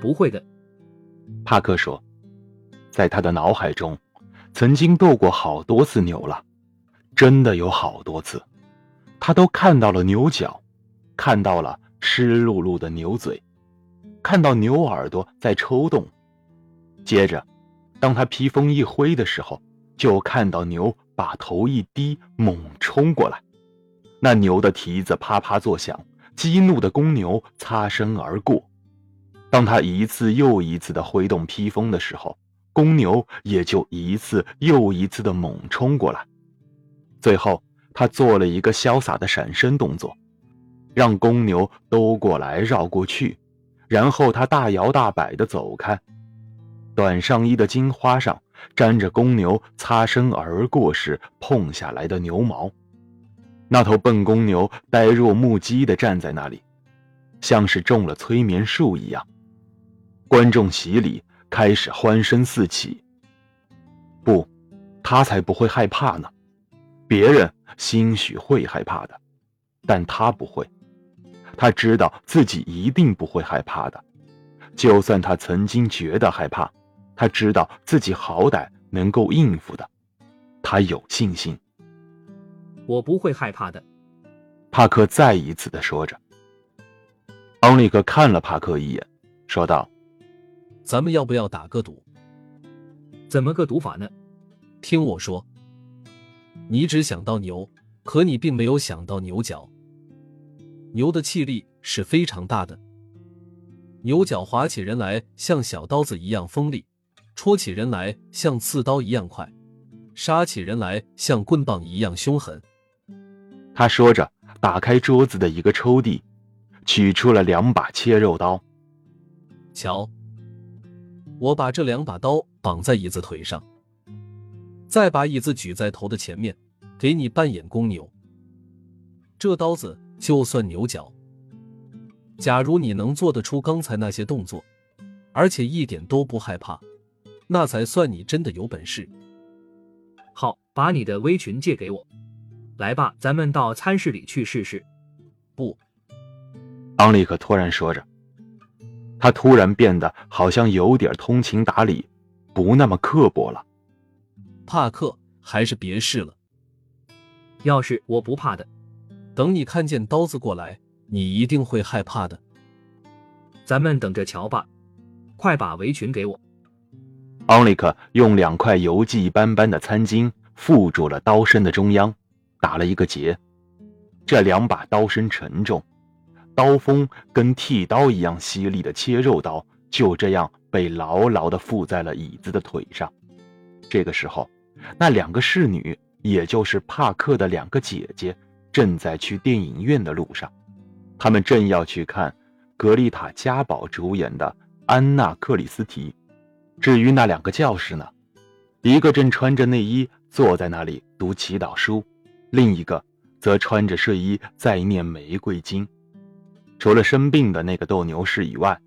不会的。帕克说，在他的脑海中，曾经斗过好多次牛了，真的有好多次，他都看到了牛角，看到了湿漉漉的牛嘴，看到牛耳朵在抽动。接着，当他披风一挥的时候，就看到牛把头一低，猛冲过来。那牛的蹄子啪啪作响，激怒的公牛擦身而过。当他一次又一次的挥动披风的时候，公牛也就一次又一次的猛冲过来。最后，他做了一个潇洒的闪身动作，让公牛兜过来绕过去，然后他大摇大摆的走开。短上衣的金花上沾着公牛擦身而过时碰下来的牛毛。那头笨公牛呆若木鸡的站在那里，像是中了催眠术一样。观众席里开始欢声四起。不，他才不会害怕呢。别人兴许会害怕的，但他不会。他知道自己一定不会害怕的。就算他曾经觉得害怕，他知道自己好歹能够应付的。他有信心。我不会害怕的。帕克再一次的说着。昂利克看了帕克一眼，说道。咱们要不要打个赌？怎么个赌法呢？听我说，你只想到牛，可你并没有想到牛角。牛的气力是非常大的，牛角划起人来像小刀子一样锋利，戳起人来像刺刀一样快，杀起人来像棍棒一样凶狠。他说着，打开桌子的一个抽屉，取出了两把切肉刀。瞧。我把这两把刀绑在椅子腿上，再把椅子举在头的前面，给你扮演公牛。这刀子就算牛角。假如你能做得出刚才那些动作，而且一点都不害怕，那才算你真的有本事。好，把你的围裙借给我。来吧，咱们到餐室里去试试。不，昂利克突然说着。他突然变得好像有点通情达理，不那么刻薄了。帕克，还是别试了。要是我不怕的，等你看见刀子过来，你一定会害怕的。咱们等着瞧吧。快把围裙给我。奥利克用两块油迹斑斑的餐巾附住了刀身的中央，打了一个结。这两把刀身沉重。刀锋跟剃刀一样犀利的切肉刀就这样被牢牢地附在了椅子的腿上。这个时候，那两个侍女，也就是帕克的两个姐姐，正在去电影院的路上。他们正要去看格丽塔·嘉宝主演的《安娜·克里斯提》。至于那两个教师呢，一个正穿着内衣坐在那里读祈祷书，另一个则穿着睡衣在念玫瑰经。除了生病的那个斗牛士以外，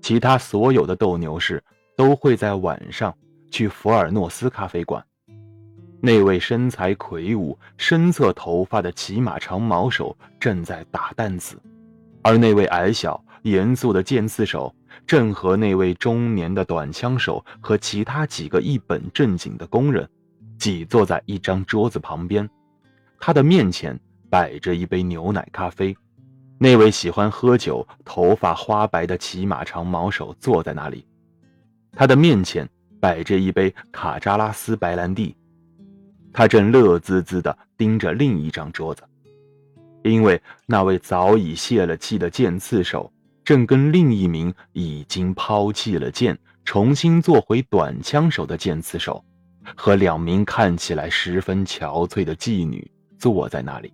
其他所有的斗牛士都会在晚上去福尔诺斯咖啡馆。那位身材魁梧、深色头发的骑马长矛手正在打弹子，而那位矮小、严肃的剑刺手正和那位中年的短枪手和其他几个一本正经的工人挤坐在一张桌子旁边，他的面前摆着一杯牛奶咖啡。那位喜欢喝酒、头发花白的骑马长矛手坐在那里，他的面前摆着一杯卡扎拉斯白兰地，他正乐滋滋地盯着另一张桌子，因为那位早已泄了气的剑刺手正跟另一名已经抛弃了剑、重新做回短枪手的剑刺手，和两名看起来十分憔悴的妓女坐在那里。